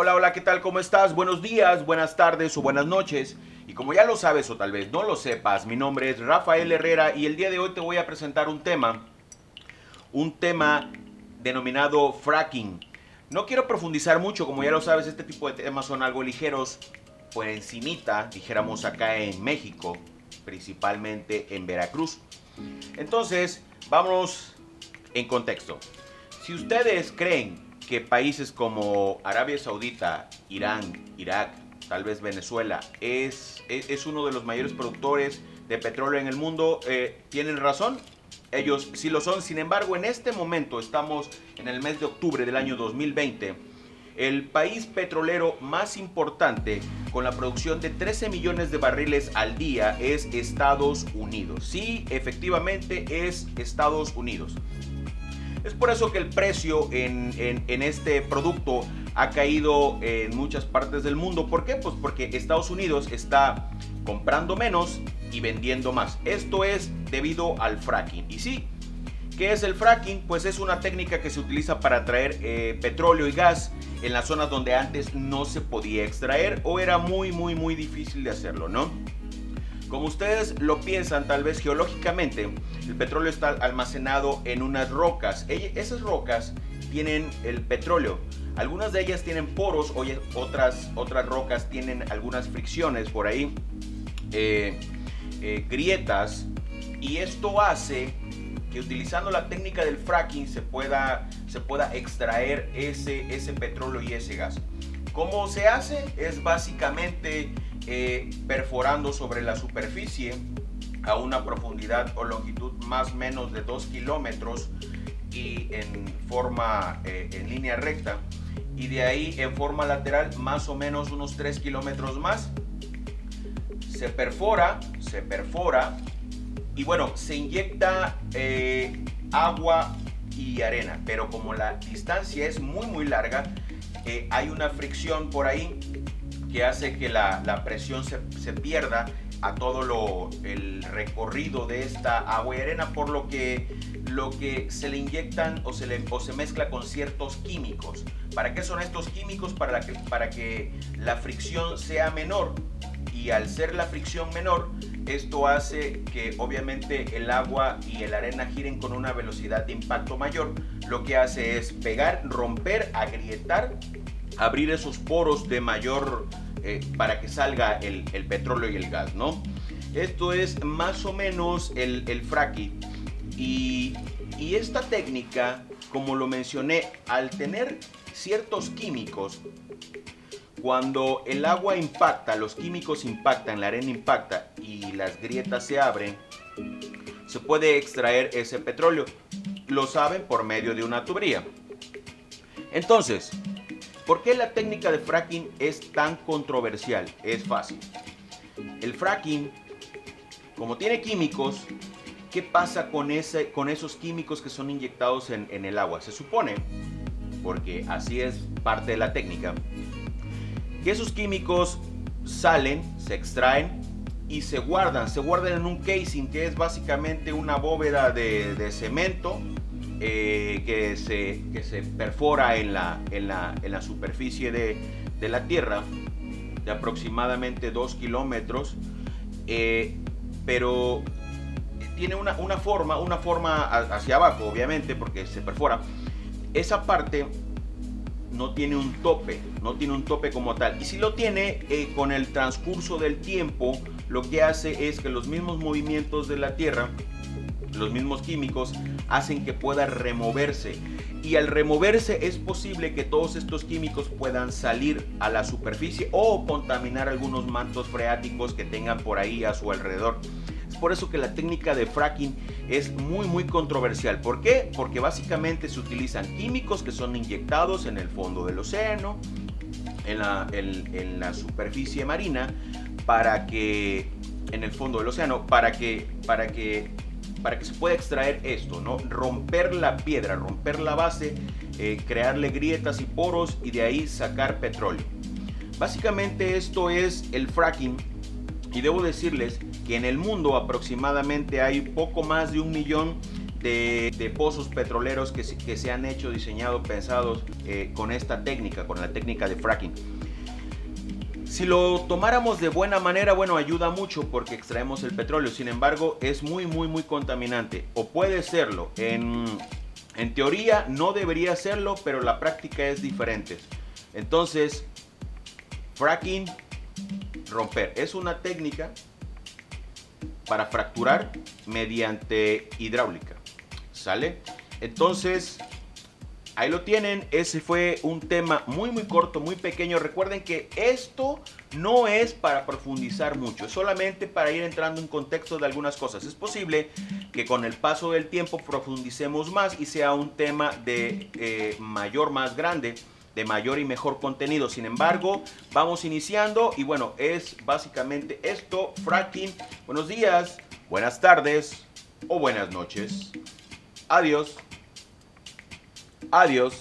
Hola, hola, ¿qué tal? ¿Cómo estás? Buenos días, buenas tardes o buenas noches. Y como ya lo sabes o tal vez no lo sepas, mi nombre es Rafael Herrera y el día de hoy te voy a presentar un tema, un tema denominado fracking. No quiero profundizar mucho, como ya lo sabes, este tipo de temas son algo ligeros, por encimita, dijéramos acá en México, principalmente en Veracruz. Entonces, vamos en contexto. Si ustedes creen que países como Arabia Saudita, Irán, Irak, tal vez Venezuela, es, es, uno de los mayores productores de petróleo en el mundo, eh, ¿tienen razón? Ellos sí lo son. Sin embargo, en este momento estamos en el mes de octubre del año 2020. El país petrolero más importante con la producción de 13 millones de barriles al día es Estados Unidos. Sí, efectivamente es Estados Unidos. Es por eso que el precio en, este producto ha caído en muchas partes del mundo. ¿Por qué? Pues porque Estados Unidos está comprando menos y vendiendo más. Esto es debido al fracking. Y sí, ¿qué es el fracking? Pues es una técnica que se utiliza para traer eh, petróleo y gas en las zonas donde antes no se podía extraer o era muy, muy, muy difícil de hacerlo, ¿no? Como ustedes lo piensan, tal vez geológicamente, el petróleo está almacenado en unas rocas. Esas rocas tienen el petróleo. Algunas de ellas tienen poros, otras, otras rocas tienen algunas fricciones por ahí, eh, eh, grietas, y esto hace que utilizando la técnica del fracking se pueda, se pueda extraer ese, ese petróleo y ese gas. ¿Cómo se hace? Es básicamente eh, perforando sobre la superficie a una profundidad o longitud más o menos de 2 kilómetros y en forma eh, en línea recta. Y de ahí en forma lateral más o menos unos 3 kilómetros más. Se perfora se perfora y bueno se inyecta eh, agua y arena. Pero como la distancia es muy muy larga hay una fricción por ahí que hace que la, presión se, pierda a todo lo, el recorrido de esta agua y arena, por lo que lo que se le inyectan o se, le, o se mezcla con ciertos químicos. ¿Para qué son estos químicos? Para que, para que la fricción sea menor y al ser la fricción menor, esto hace que obviamente el agua y el arena giren con una velocidad de impacto mayor. Lo que hace es pegar, romper, agrietar abrir esos poros de mayor eh, para que salga el, petróleo y el gas, ¿no? Esto es más o menos el, fracking. Y esta técnica, como lo mencioné, al tener ciertos químicos, cuando el agua impacta, los químicos impactan, la arena impacta y las grietas se abren, se puede extraer ese petróleo. Lo saben por medio de una tubería. Entonces, ¿Por qué la técnica de fracking es tan controversial? Es fácil. El fracking, como tiene químicos, ¿qué pasa con, esos químicos que son inyectados en, el agua? Se supone, porque así es parte de la técnica, que esos químicos salen, se extraen y se guardan. Se guardan en un casing que es básicamente una bóveda de cemento eh, que, se, que se perfora en la, en la, en la superficie de, de, la Tierra, de aproximadamente 2 kilómetros, eh, pero tiene una, una, forma, una forma hacia abajo, obviamente, porque se perfora. Esa parte no tiene un tope, no tiene un tope como tal. Y si lo tiene, eh, con el transcurso del tiempo, lo que hace es que los mismos movimientos de la Tierra los mismos químicos hacen que pueda removerse. Y al removerse es posible que todos estos químicos puedan salir a la superficie o contaminar algunos mantos freáticos que tengan por ahí a su alrededor. Es por eso que la técnica de fracking es muy muy controversial. ¿Por qué? Porque básicamente se utilizan químicos que son inyectados en el fondo del océano, en la, en la superficie marina, para que en el fondo del océano, para que, para que para que se pueda extraer esto, ¿no? Romper la piedra, romper la base, eh, crearle grietas y poros y de ahí sacar petróleo. Básicamente esto es el fracking y debo decirles que en el mundo aproximadamente hay poco más de un millón de, pozos petroleros que, se han hecho, diseñados, pensados eh, con esta técnica, con la técnica de fracking. Si lo tomáramos de buena manera, bueno, ayuda mucho porque extraemos el petróleo. Sin embargo, es muy, muy, muy contaminante. O puede serlo. En, en teoría no debería serlo, pero la práctica es diferente. Entonces, fracking, romper. Es una técnica para fracturar mediante hidráulica. ¿Sale? Entonces, ahí lo tienen. Ese fue un tema muy, muy corto, muy pequeño. Recuerden que esto no es para profundizar mucho, es solamente para ir entrando en contexto de algunas cosas. Es posible que con el paso del tiempo profundicemos más y sea un tema de eh, mayor, más grande de mayor y mejor contenido. Sin embargo, vamos iniciando y bueno, es básicamente esto, fracking. Buenos días, buenas tardes o buenas noches. Adiós. Adiós.